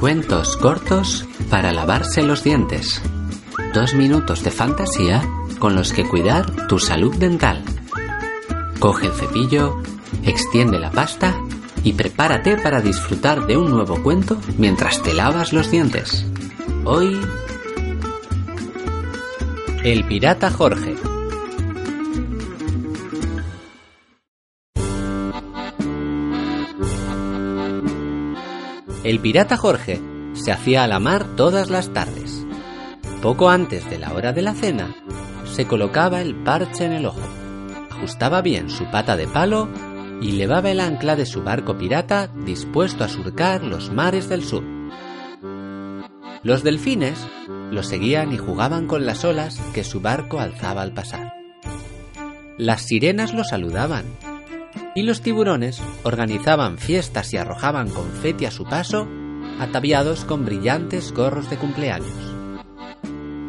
Cuentos cortos para lavarse los dientes. Dos minutos de fantasía con los que cuidar tu salud dental. Coge el cepillo, extiende la pasta y prepárate para disfrutar de un nuevo cuento mientras te lavas los dientes. Hoy... El pirata Jorge. El pirata Jorge se hacía a la mar todas las tardes. Poco antes de la hora de la cena, se colocaba el parche en el ojo, ajustaba bien su pata de palo y levaba el ancla de su barco pirata dispuesto a surcar los mares del sur. Los delfines lo seguían y jugaban con las olas que su barco alzaba al pasar. Las sirenas lo saludaban y los tiburones organizaban fiestas y arrojaban confeti a su paso, ataviados con brillantes gorros de cumpleaños.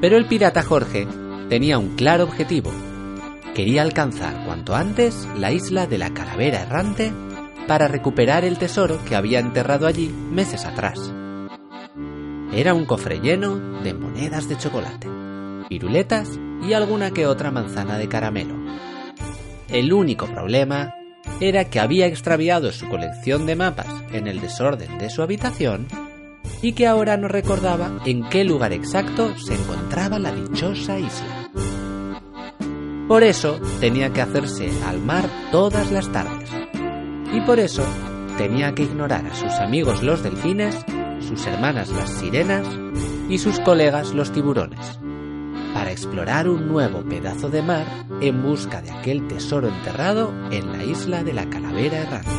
Pero el pirata Jorge tenía un claro objetivo. Quería alcanzar cuanto antes la isla de la calavera errante para recuperar el tesoro que había enterrado allí meses atrás. Era un cofre lleno de monedas de chocolate, piruletas y alguna que otra manzana de caramelo. El único problema era que había extraviado su colección de mapas en el desorden de su habitación y que ahora no recordaba en qué lugar exacto se encontraba la dichosa isla. Por eso tenía que hacerse al mar todas las tardes. Y por eso tenía que ignorar a sus amigos los delfines, sus hermanas las sirenas y sus colegas los tiburones para explorar un nuevo pedazo de mar en busca de aquel tesoro enterrado en la isla de la calavera errante.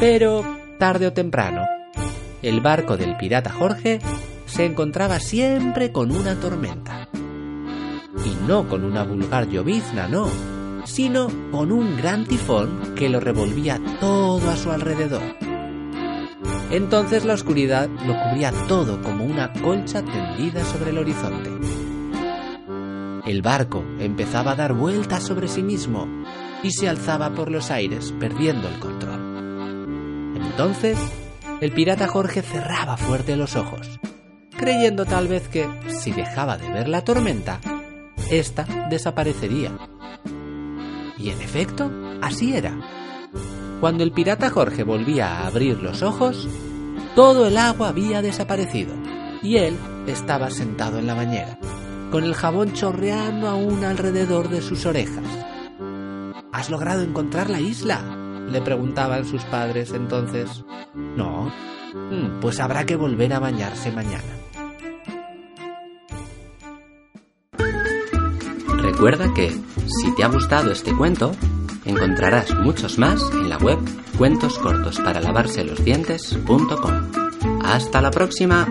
Pero, tarde o temprano, el barco del pirata Jorge se encontraba siempre con una tormenta. Y no con una vulgar llovizna, no, sino con un gran tifón que lo revolvía todo a su alrededor. Entonces la oscuridad lo cubría todo como una colcha tendida sobre el horizonte. El barco empezaba a dar vueltas sobre sí mismo y se alzaba por los aires perdiendo el control. Entonces, el pirata Jorge cerraba fuerte los ojos, creyendo tal vez que, si dejaba de ver la tormenta, ésta desaparecería. Y en efecto, así era. Cuando el pirata Jorge volvía a abrir los ojos, todo el agua había desaparecido y él estaba sentado en la bañera, con el jabón chorreando aún alrededor de sus orejas. ¿Has logrado encontrar la isla? le preguntaban sus padres entonces. No. Mm, pues habrá que volver a bañarse mañana. Recuerda que, si te ha gustado este cuento, Encontrarás muchos más en la web cuentoscortosparalavarselosdientes.com. Hasta la próxima.